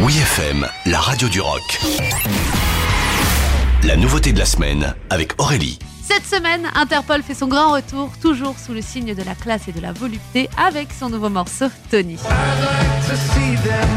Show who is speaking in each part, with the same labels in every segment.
Speaker 1: Oui FM, la radio du rock. La nouveauté de la semaine avec Aurélie.
Speaker 2: Cette semaine, Interpol fait son grand retour, toujours sous le signe de la classe et de la volupté, avec son nouveau morceau Tony.
Speaker 3: I like to see them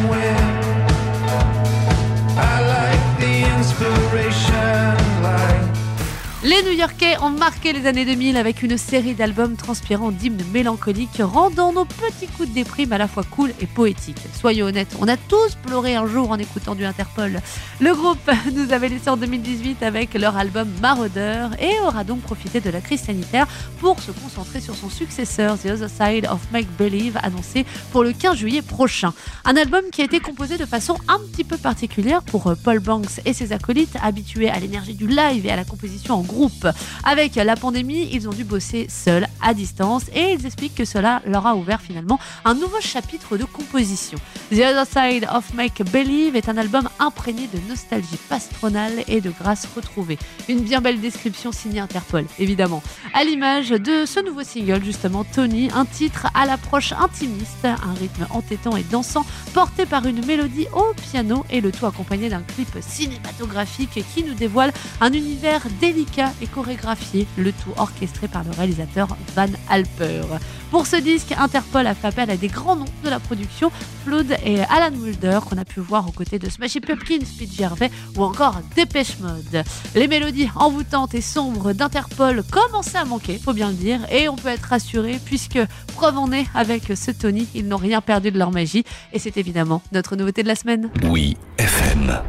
Speaker 2: Les New-Yorkais ont marqué les années 2000 avec une série d'albums transpirant d'hymnes mélancoliques, rendant nos petits coups de déprime à la fois cool et poétiques. Soyons honnêtes, on a tous pleuré un jour en écoutant du Interpol. Le groupe nous avait laissé en 2018 avec leur album Maraudeur et aura donc profité de la crise sanitaire pour se concentrer sur son successeur The Other Side of Make Believe annoncé pour le 15 juillet prochain. Un album qui a été composé de façon un petit peu particulière pour Paul Banks et ses acolytes habitués à l'énergie du live et à la composition en groupe. Avec la pandémie, ils ont dû bosser seuls, à distance, et ils expliquent que cela leur a ouvert finalement un nouveau chapitre de composition. The Other Side of Make Believe est un album imprégné de nostalgie pastronale et de grâce retrouvée. Une bien belle description signée Interpol, évidemment. À l'image de ce nouveau single, justement, Tony, un titre à l'approche intimiste, un rythme entêtant et dansant, porté par une mélodie au piano et le tout accompagné d'un clip cinématographique qui nous dévoile un univers délicat et chorégraphié, le tout orchestré par le réalisateur Van Alper. Pour ce disque, Interpol a fait appel à des grands noms de la production, Flood et Alan Mulder, qu'on a pu voir aux côtés de Smashing Pumpkins, Pete Gervais ou encore Dépêche Mode. Les mélodies envoûtantes et sombres d'Interpol commençaient à manquer, faut bien le dire, et on peut être rassuré puisque, preuve en est, avec ce Tony, ils n'ont rien perdu de leur magie, et c'est évidemment notre nouveauté de la semaine.
Speaker 1: Oui FM.